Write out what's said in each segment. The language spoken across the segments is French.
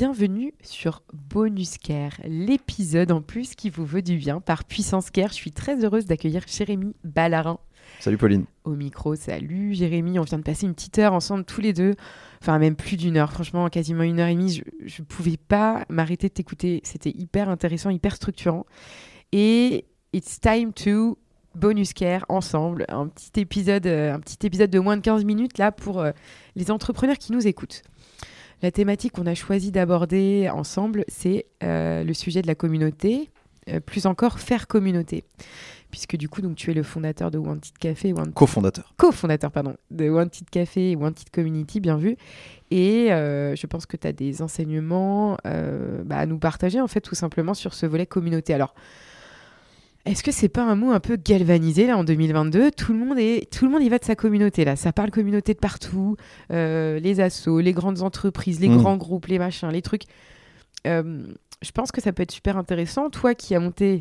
Bienvenue sur Bonus Care, l'épisode en plus qui vous veut du bien par Puissance Care. Je suis très heureuse d'accueillir Jérémy Ballarin. Salut Pauline. Au micro, salut Jérémy. On vient de passer une petite heure ensemble tous les deux. Enfin, même plus d'une heure, franchement, quasiment une heure et demie. Je ne pouvais pas m'arrêter de t'écouter. C'était hyper intéressant, hyper structurant. Et it's time to bonus care ensemble, un petit épisode, euh, un petit épisode de moins de 15 minutes là pour euh, les entrepreneurs qui nous écoutent. La thématique qu'on a choisi d'aborder ensemble, c'est euh, le sujet de la communauté, euh, plus encore faire communauté. Puisque du coup, donc, tu es le fondateur de Wanted Café. Wanted... Co-fondateur. Co-fondateur, pardon, de Wanted Café et Wanted Community, bien vu. Et euh, je pense que tu as des enseignements bah, à nous partager, en fait, tout simplement sur ce volet communauté. Alors, est-ce que c'est pas un mot un peu galvanisé là en 2022 Tout le monde est, tout le monde y va de sa communauté là. Ça parle communauté de partout, euh, les assos, les grandes entreprises, les Mm. grands groupes, les machins, les trucs. Euh, je pense que ça peut être super intéressant. Toi qui as monté,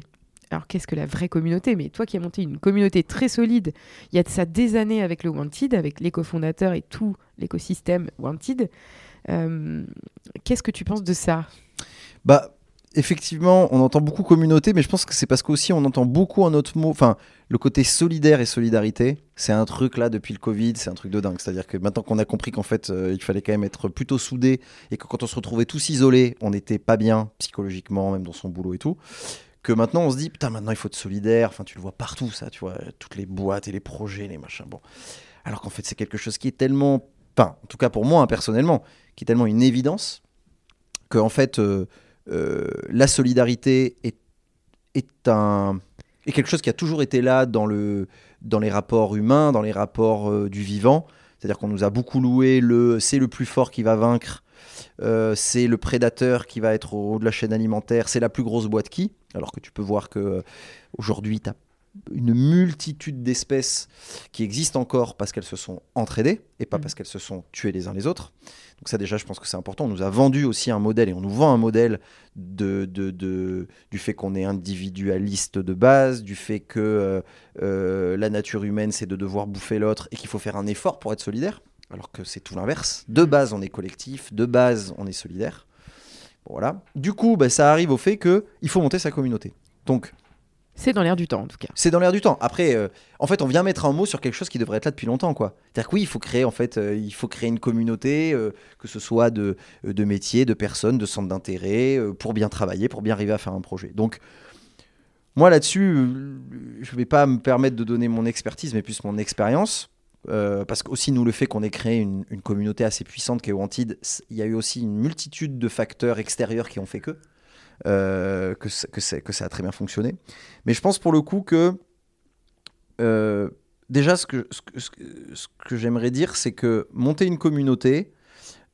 alors qu'est-ce que la vraie communauté Mais toi qui as monté une communauté très solide, il y a de ça des années avec le Wanted, avec les cofondateurs et tout l'écosystème Wanted. euh, qu'est-ce que tu penses de ça? Bah, effectivement, on entend beaucoup communauté, mais je pense que c'est parce qu'aussi on entend beaucoup un autre mot. Enfin, le côté solidaire et solidarité, c'est un truc là depuis le Covid, c'est un truc de dingue. C'est-à-dire que maintenant qu'on a compris qu'en fait, euh, il fallait quand même être plutôt soudé et que quand on se retrouvait tous isolés, on n'était pas bien psychologiquement, même dans son boulot et tout. Que maintenant on se dit, putain, maintenant il faut être solidaire. Enfin, tu le vois partout, ça, tu vois, toutes les boîtes et les projets, les machins. Bon. Alors qu'en fait, c'est quelque chose qui est tellement. Enfin, en tout cas pour moi, hein, personnellement, qui est tellement une évidence que en fait. euh, la solidarité est, est, un, est quelque chose qui a toujours été là dans, le, dans les rapports humains, dans les rapports euh, du vivant. C'est-à-dire qu'on nous a beaucoup loué le c'est le plus fort qui va vaincre, euh, c'est le prédateur qui va être au haut de la chaîne alimentaire, c'est la plus grosse boîte qui. Alors que tu peux voir que euh, aujourd'hui, tu as une multitude d'espèces qui existent encore parce qu'elles se sont entraidées et pas Mhm. parce qu'elles se sont tuées les uns les autres. Donc ça déjà, je pense que c'est important. On nous a vendu aussi un modèle et on nous vend un modèle de, de- de- du fait qu'on est individualiste de base, du fait que euh, euh, la nature humaine, c'est de devoir bouffer l'autre et qu'il faut faire un effort pour être solidaire, alors que c'est tout l'inverse. De base, on est collectif, de base, on est solidaire. Bon, voilà. Du coup, bah, ça arrive au fait qu'il faut monter sa communauté. Donc, C'est dans l'air du temps en tout cas. c'est dans l'air du temps. Après, euh, en fait, on vient mettre un mot sur quelque chose qui devrait être là depuis longtemps, quoi. C'est-à-dire que oui, il faut créer, en fait, euh, il faut créer une communauté, euh, que ce soit de, de métiers, de personnes, de centres d'intérêt, pour bien travailler, pour bien arriver à faire un projet. Donc, moi là-dessus, je vais pas me permettre de donner mon expertise, mais plus mon expérience. parce que aussi nous le fait qu'on ait créé une, une communauté assez puissante qui est Wanted, il y a eu aussi une multitude de facteurs extérieurs qui ont fait que euh, que, que, ça a très bien fonctionné. Mais je pense pour le coup que euh, déjà ce que, ce ce ce que j'aimerais dire, c'est que monter une communauté,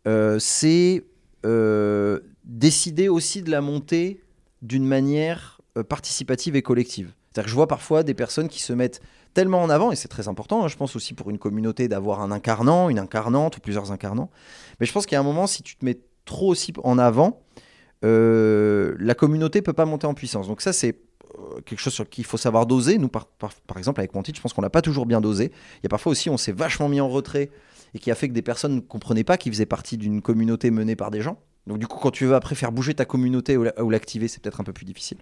euh, c'est euh, décider aussi de la monter d'une manière participative et collective. C'est-à-dire que je vois parfois des personnes qui se mettent tellement en avant, et c'est très important, hein, je pense aussi pour une communauté d'avoir un incarnant, une incarnante ou plusieurs incarnants. Mais je pense a un moment, si tu te mets trop aussi en avant, euh, la communauté peut pas monter en puissance. Donc ça, c'est euh, quelque chose sur qui il faut savoir doser. Nous, par, par, exemple, avec Montit, je pense qu'on l'a pas toujours bien dosé. Il y a parfois aussi, on s'est vachement mis en retrait et qui a fait que des personnes ne comprenaient pas qu'ils faisaient partie d'une communauté menée par des gens. Donc du coup, quand tu veux après faire bouger ta communauté ou la- ou l'activer, c'est peut-être un peu plus difficile.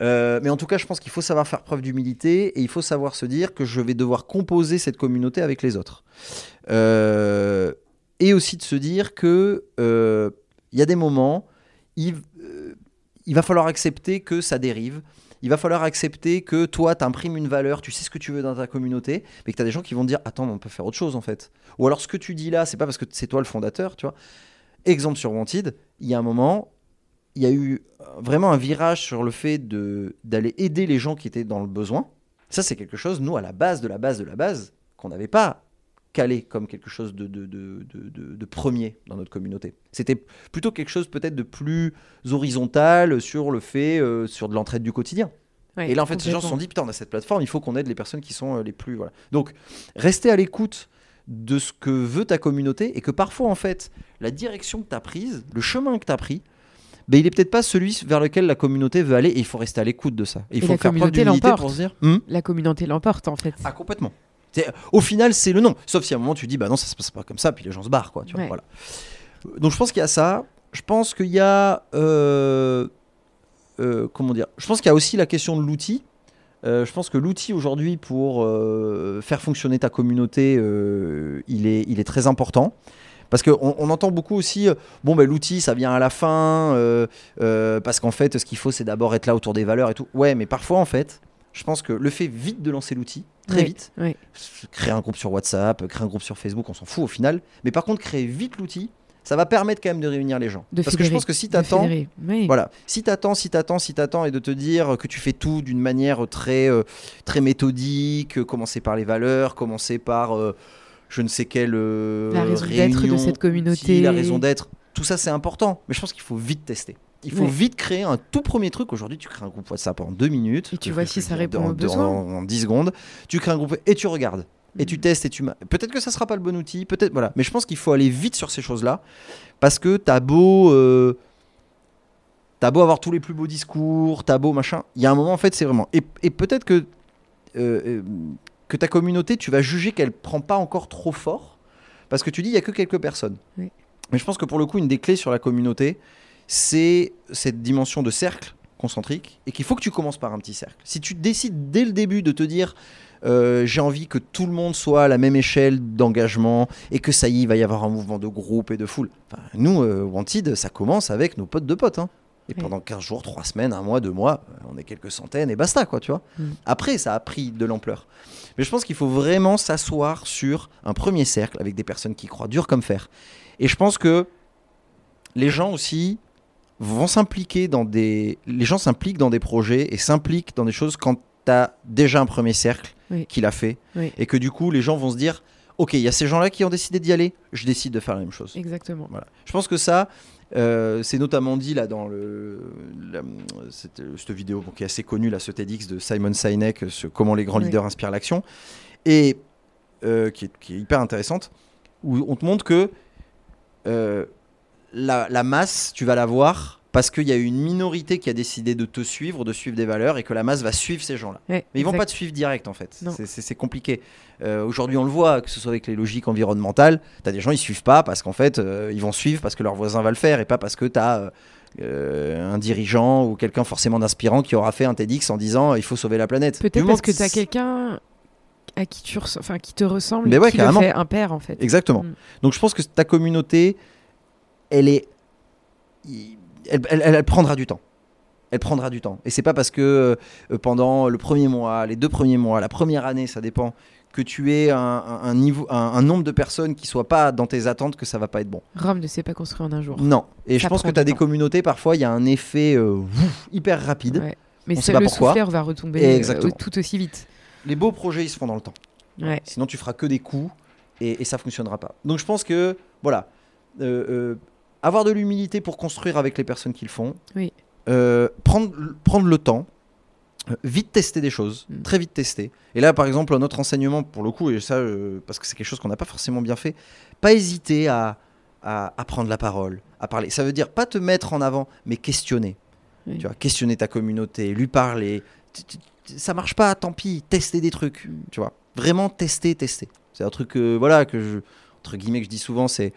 Euh, mais en tout cas, je pense qu'il faut savoir faire preuve d'humilité et il faut savoir se dire que je vais devoir composer cette communauté avec les autres. Et aussi de se dire que il y a des moments, il, euh, il va falloir accepter que ça dérive. Il va falloir accepter que toi, tu imprimes une valeur, tu sais ce que tu veux dans ta communauté, mais que tu as des gens qui vont te dire Attends, on peut faire autre chose en fait. Ou alors ce que tu dis là, c'est pas parce que c'est toi le fondateur, tu vois. Exemple sur Wanted, il y a un moment, il y a eu vraiment un virage sur le fait d'aller aider les gens qui étaient dans le besoin. Ça, c'est quelque chose, nous, à la base de la base de la base, qu'on n'avait pas calé comme quelque chose de, de, de, premier dans notre communauté. C'était plutôt quelque chose peut-être de plus horizontal sur le fait, euh, sur de l'entraide du quotidien. Ouais, Et là, en fait, ces gens se sont dit, putain, on a cette plateforme, il faut qu'on aide les personnes qui sont euh, les plus... Voilà. Donc, restez à l'écoute de ce que veut ta communauté et que parfois, en fait, la direction que tu as prise, le chemin que tu as pris, ben, il est peut-être pas celui vers lequel la communauté veut aller et il faut rester à l'écoute de ça. Et il Et faut la faire preuve communauté d'humilité l'emporte. pour se dire... Hmm La communauté l'emporte en fait. ah, complètement. Au final, c'est le nom. Sauf si à un moment tu dis, bah non, ça se passe pas comme ça, puis les gens se barrent, quoi. Tu vois, Ouais. voilà. Donc je pense qu'il y a ça. Je pense qu'il y a. euh, euh, comment dire Je pense qu'il y a aussi la question de l'outil. Euh, je pense que l'outil aujourd'hui pour faire fonctionner ta communauté, il, est, il est très important. Parce qu'on on entend beaucoup aussi, bon, ben, l'outil, ça vient à la fin, parce qu'en fait, ce qu'il faut, c'est d'abord être là autour des valeurs et tout. Ouais, mais parfois, en fait, je pense que le fait vite de lancer l'outil, très vite, créer un groupe sur WhatsApp, créer un groupe sur Facebook, on s'en fout au final. Mais par contre, créer vite l'outil, ça va permettre quand même de réunir les gens. De Parce que je pense que si de tu attends, fédérer. Oui. voilà, si t'attends, si t'attends, si t'attends, et de te dire que tu fais tout d'une manière très, euh, très méthodique, euh, commencer par les valeurs, commencer par euh, je ne sais quelle euh, La raison d'être de cette communauté. la raison d'être, tout ça c'est important. Mais je pense qu'il faut vite tester. Il faut vite créer un tout premier truc. Aujourd'hui, tu crées un groupe WhatsApp en deux minutes. Et tu vois si ça répond aux besoins. En, en 10 secondes. Tu crées un groupe et tu regardes. Et tu Mhm. testes et tu. Peut-être que ça sera pas le bon outil. Peut-être. Voilà. Mais je pense qu'il faut aller vite sur ces choses-là. Parce que t'as beau. euh, T'as beau avoir tous les plus beaux discours, t'as beau machin. Il y a un moment, en fait, c'est vraiment. Et, et peut-être que, euh, euh, que ta communauté, tu vas juger qu'elle prend pas encore trop fort. Parce que tu dis, il y a que quelques personnes. Oui. Mais je pense que pour le coup, une des clés sur la communauté, c'est cette dimension de cercle concentrique. Et qu'il faut que tu commences par un petit cercle. Si tu décides dès le début de te dire. euh, j'ai envie que tout le monde soit à la même échelle d'engagement et que ça y est, il va y avoir un mouvement de groupe et de foule. Enfin, nous, euh, Wanted, ça commence avec nos potes de potes. hein. Et Oui. pendant 15 jours, 3 semaines, un mois, 2 mois, on est quelques centaines et basta, quoi, tu vois. Mm. Après, ça a pris de l'ampleur. Mais je pense qu'il faut vraiment s'asseoir sur un premier cercle avec des personnes qui croient dur comme fer. Et je pense que les gens aussi vont s'impliquer dans des. Les gens s'impliquent dans des projets et s'impliquent dans des choses quand tu as déjà un premier cercle Oui. qui l'a fait. Oui. Et que du coup, les gens vont se dire Ok, il y a ces gens-là qui ont décidé d'y aller, je décide de faire la même chose. Exactement. Voilà. Je pense que ça, euh, c'est notamment dit là dans le, la- cette, cette vidéo bon, qui est assez connue, là, ce TEDx de Simon Sinek, ce Comment les grands Oui. leaders inspirent l'action, et euh, qui, est, qui est hyper intéressante, où on te montre que euh, la, la masse, tu vas la voir parce qu'il y a une minorité qui a décidé de te suivre, de suivre des valeurs, et que la masse va suivre ces gens-là. Ouais, Mais ils vont exact. pas te suivre direct en fait. C'est- compliqué. Euh, Aujourd'hui, on le voit, que ce soit avec les logiques environnementales, tu as des gens, ils suivent pas parce qu'en fait, euh, ils vont suivre parce que leur voisin va le faire et pas parce que tu as un dirigeant ou quelqu'un forcément d'inspirant qui aura fait un TEDx en disant il faut sauver la planète. Peut-être parce que tu as quelqu'un à qui tu enfin qui te ressemble Mais ouais, qui carrément. le fait un père en fait. Exactement. Mm. Donc je pense que ta communauté, elle est. Elle, elle- prendra du temps. Elle prendra du temps. Et c'est pas parce que euh, pendant le premier mois, les deux premiers mois, la première année, ça dépend, que tu aies un, niveau, un, un nombre de personnes qui soient pas dans tes attentes que ça va pas être bon. Rome ne s'est pas construit en un jour. Non. Et je pense que tu as des temps. communautés, parfois, il y a un effet euh, ouf, hyper rapide. Ouais. Mais pas le pourquoi. souffleur va retomber euh, Exactement. tout aussi vite. Les beaux projets, ils se font dans le temps. Ouais. Sinon, tu feras que des coups et, et ça fonctionnera pas. Donc, je pense que, voilà, euh, avoir de l'humilité pour construire avec les personnes qui le font, Oui. Euh, prendre, prendre le temps, euh, vite tester des choses, Mm. très vite tester. Et là, par exemple, notre enseignement, pour le coup, et ça, euh, parce que c'est quelque chose qu'on n'a pas forcément bien fait, pas hésiter à, à, à prendre la parole, à parler. Ça veut dire pas te mettre en avant, mais questionner. Oui. Tu vois, questionner ta communauté, lui parler. Ça marche pas, tant pis, tester des trucs. Mm. Tu vois, vraiment tester, tester. C'est un truc, euh, voilà, que je, entre guillemets, que je dis souvent, c'est,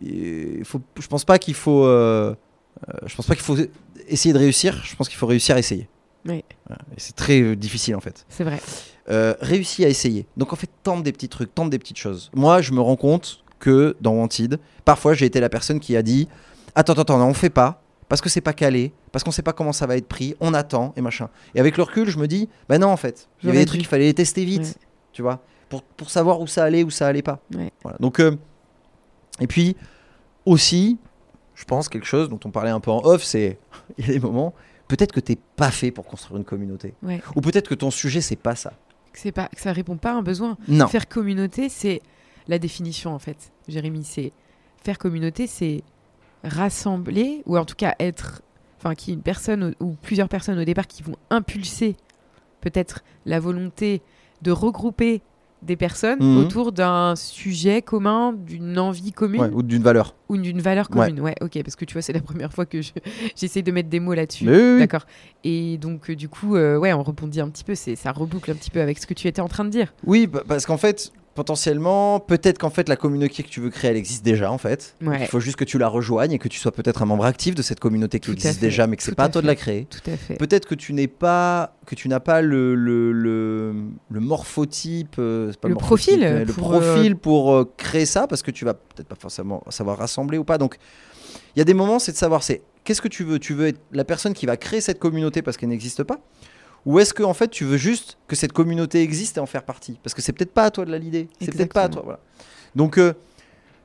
il faut, je pense pas qu'il faut, euh, euh, je pense pas qu'il faut essayer de réussir. Je pense qu'il faut réussir à essayer. Oui. Voilà. Et c'est très euh, difficile en fait. C'est vrai. Euh, réussis à essayer. Donc en fait, tente des petits trucs, tente des petites choses. Moi, je me rends compte que dans Wanted, parfois j'ai été la personne qui a dit Attends, attends, attends, on fait pas, parce que c'est pas calé, parce qu'on sait pas comment ça va être pris, on attend et machin. Et avec le recul, je me dis Bah non, en fait, il y avait des trucs qu'il fallait les tester vite, Ouais. tu vois, pour, pour savoir où ça allait, où ça allait pas. Ouais. Voilà. Donc, euh, et puis aussi, je pense quelque chose dont on parlait un peu en off, c'est il y a des moments, peut-être que t'es pas fait pour construire une communauté. Ouais. Ou peut-être que ton sujet, c'est pas ça. Que c'est pas que ça répond pas à un besoin. Non. Faire communauté, c'est la définition en fait, Jérémy. C'est faire communauté, c'est rassembler, ou en tout cas être, enfin, qu'il y ait une personne ou, ou plusieurs personnes au départ qui vont impulser peut-être la volonté de regrouper des personnes Mhm. autour d'un sujet commun, d'une envie commune Ouais, ou d'une valeur. ou d'une valeur commune. Ouais. ok, parce que tu vois, c'est la première fois que je- j'essaie de mettre des mots là-dessus. Oui. D'accord. Et donc, euh, du coup, euh, ouais, on rebondit un petit peu, c'est ça reboucle un petit peu avec ce que tu étais en train de dire. Oui, parce qu'en fait, potentiellement, peut-être qu'en fait, la communauté que tu veux créer, elle existe déjà, en fait. Ouais. Il faut juste que tu la rejoignes et que tu sois peut-être un membre actif de cette communauté qui Tout existe déjà, mais que c'est pas à toi de la créer. Tout à fait. Peut-être que tu n'es pas, que tu n'as pas le le, le, le morphotype, euh, pas Le morphotype, profil le pour, profil pour euh, créer ça, parce que tu vas peut-être pas forcément savoir rassembler ou pas. Donc, il y a des moments, c'est de savoir, c'est qu'est-ce que tu veux? Tu veux être la personne qui va créer cette communauté parce qu'elle n'existe pas? Ou est-ce que en fait tu veux juste que cette communauté existe et en faire partie? Parce que c'est peut-être pas à toi de la l'idée, c'est peut-être pas à toi. Voilà. Donc euh,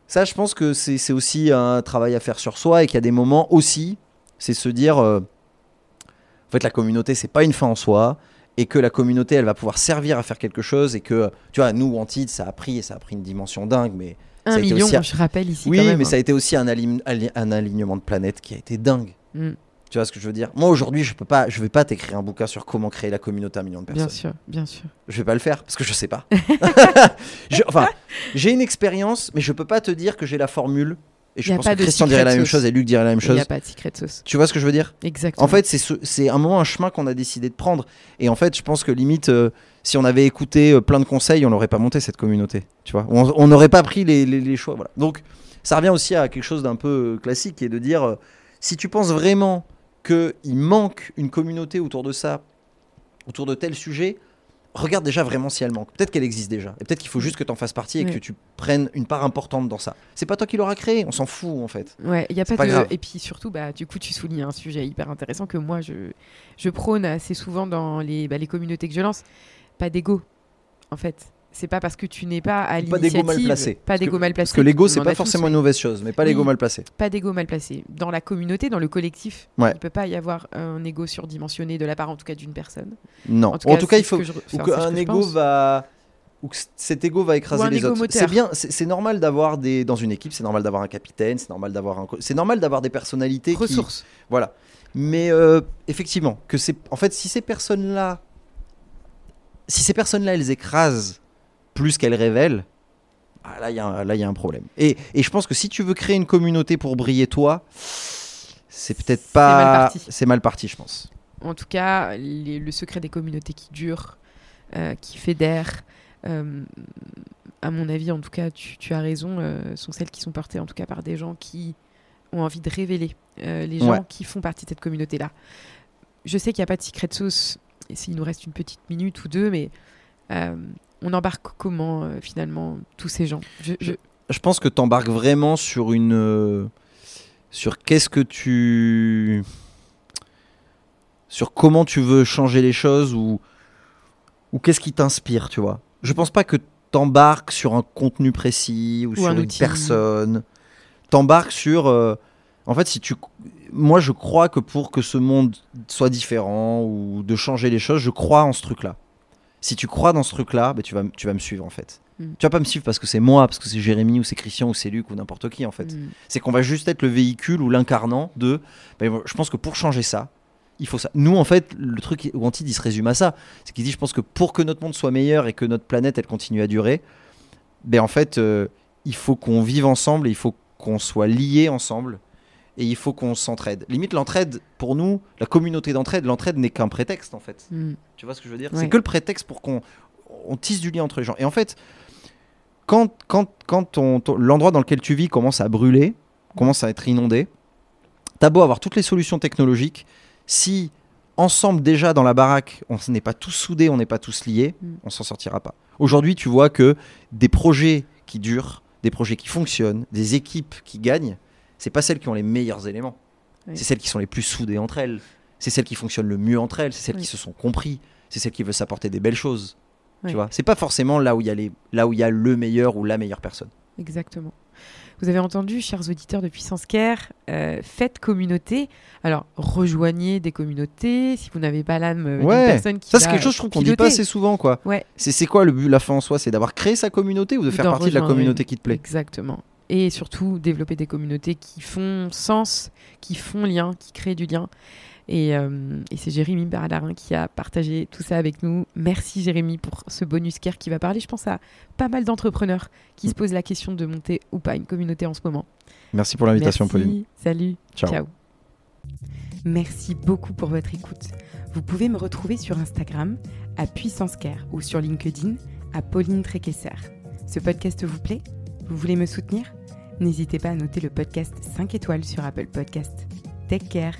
ça, je pense que c'est aussi un travail à faire sur soi et qu'il y a des moments aussi, c'est se dire, euh, en fait la communauté c'est pas une fin en soi et que la communauté elle va pouvoir servir à faire quelque chose et que tu vois nous Antide ça a pris et ça a pris une dimension dingue mais ça Un été million, je rappelle ici. oui quand même, mais hein. ça a été aussi un, align- ali- un alignement de planètes qui a été dingue Mm, tu vois ce que je veux dire? Moi aujourd'hui je peux pas je vais pas t'écrire un bouquin sur comment créer la communauté à un million de personnes bien sûr, bien sûr. je vais pas le faire parce que je sais pas. Je- enfin, j'ai une expérience, mais je peux pas te dire que j'ai la formule. Et je pense que Christian dirait la même chose et Luc dirait la même Il n'y chose. a pas de secret sauce. Tu vois ce que je veux dire? Exactement. En fait, c'est ce- c'est un moment un chemin qu'on a décidé de prendre. Et en fait, je pense que limite, euh, si on avait écouté euh, plein de conseils, on n'aurait pas monté cette communauté. Tu vois? On n'aurait pas pris les, les- les choix. Voilà. Donc, ça revient aussi à quelque chose d'un peu euh, classique et de dire euh, si tu penses vraiment qu'il manque une communauté autour de ça, autour de tel sujet, regarde déjà vraiment si elle manque. Peut-être qu'elle existe déjà. Et peut-être qu'il faut juste que tu en fasses partie et Ouais. que tu prennes une part importante dans ça. C'est pas toi qui l'auras créé, on s'en fout en fait. Ouais, il y a pas, pas de grave. et puis surtout bah du coup tu soulignes un sujet hyper intéressant que moi je je prône assez souvent dans les bah, les communautés que je lance, pas d'ego en fait. C'est pas parce que tu n'es pas à Pas d'ego mal l'initiative, placé. pas d'ego mal placé. Parce que l'ego, c'est pas tous, forcément une mauvaise chose, mais pas l'ego Oui. mal placé. pas d'ego mal placé. Dans la communauté, dans le collectif, Ouais. il peut pas y avoir un ego surdimensionné de la part en tout cas d'une personne. Non. En tout En cas, tout cas, c'est il faut que je- ou qu'un que ego va ou que cet ego va écraser les autres. C'est bien, c'est normal d'avoir des dans une équipe, c'est normal d'avoir un capitaine, c'est normal d'avoir un c'est normal d'avoir des personnalités qui Ressources. voilà. Mais euh, effectivement, que c'est en fait si ces personnes-là si ces personnes-là elles écrasent plus qu'elles révèlent, ah, là il y y a un problème. Et, et je pense que si tu veux créer une communauté pour briller toi, c'est peut-être pas mal parti. c'est mal parti, je pense. En tout cas, les- le secret des communautés qui durent, euh, qui fédèrent, euh, à mon avis, en tout cas, tu, tu as raison, euh, sont celles qui sont portées en tout cas par des gens qui ont envie de révéler les gens Ouais. qui font partie de cette communauté-là. Je sais qu'il n'y a pas de secret sauce, et s'il nous reste une petite minute ou deux, mais on embarque comment euh, finalement tous ces gens? Je- je- je pense que tu embarques vraiment sur une. euh, sur qu'est-ce que tu. Sur comment tu veux changer les choses ou. Ou qu'est-ce qui t'inspire, tu vois? Je pense pas que t'embarques sur un contenu précis ou, Ou sur un une outil. personne. T'embarques sur. euh, en fait, si tu. Moi, je crois que pour que ce monde soit différent ou de changer les choses, je crois en ce truc-là. Si tu crois dans ce truc-là, ben, tu, vas, tu vas me suivre en fait. Mm. Tu vas pas me suivre parce que c'est moi, parce que c'est Jérémy ou c'est Christian ou c'est Luc ou n'importe qui en fait. Hmm. C'est qu'on va juste être le véhicule ou l'incarnant de. ben, je pense que pour changer ça, il faut ça. Nous, en fait, le truc où Antide, il se résume à ça. C'est qu'il dit je pense que pour que notre monde soit meilleur et que notre planète, elle continue à durer, ben, en fait, euh, il faut qu'on vive ensemble et il faut qu'on soit liés ensemble et il faut qu'on s'entraide. Limite, l'entraide, pour nous, la communauté d'entraide, l'entraide n'est qu'un prétexte en fait. Hmm. Tu vois ce que je veux dire? Ouais. C'est que le prétexte pour qu'on on tisse du lien entre les gens. Et en fait, quand, quand, quand l'endroit dans lequel tu vis commence à brûler, commence à être inondé, t'as beau avoir toutes les solutions technologiques, si ensemble déjà dans la baraque, on n'est pas tous soudés, on n'est pas tous liés, Mm. on s'en sortira pas. Aujourd'hui, tu vois que des projets qui durent, des projets qui fonctionnent, des équipes qui gagnent, c'est pas celles qui ont les meilleurs éléments. Oui. C'est celles qui sont les plus soudées entre elles. C'est celles qui fonctionnent le mieux entre elles. C'est celles Oui. qui se sont compris. C'est celles qui veulent s'apporter des belles choses. Oui. Tu vois, c'est pas forcément là où il y a les, là où il y a le meilleur ou la meilleure personne. Exactement. Vous avez entendu, chers auditeurs de Puissance Care, euh, faites communauté. Alors, rejoignez des communautés si vous n'avez pas l'âme euh, d'une Ouais. personne qui Ça, c'est quelque chose je trouve qu'on dit pas assez souvent, quoi. Ouais. C'est c'est quoi le but, la fin en soi? C'est d'avoir créé sa communauté ou de Ou faire partie de la communauté une. qui te plaît? Exactement. Et surtout, développer des communautés qui font sens, qui font lien, qui créent du lien. Et, euh, et c'est Jérémy Berlarin qui a partagé tout ça avec nous. Merci Jérémy pour ce bonus care qui va parler, je pense, à pas mal d'entrepreneurs qui se posent la question de monter ou pas une communauté en ce moment. Merci pour l'invitation. Pauline. Salut. Ciao. Merci beaucoup pour votre écoute. Vous pouvez me retrouver sur Instagram à Puissance Care ou sur LinkedIn à Pauline Tréquesser. Ce podcast vous plaît? Vous voulez me soutenir? N'hésitez pas à noter le podcast 5 étoiles sur Apple Podcast. Take care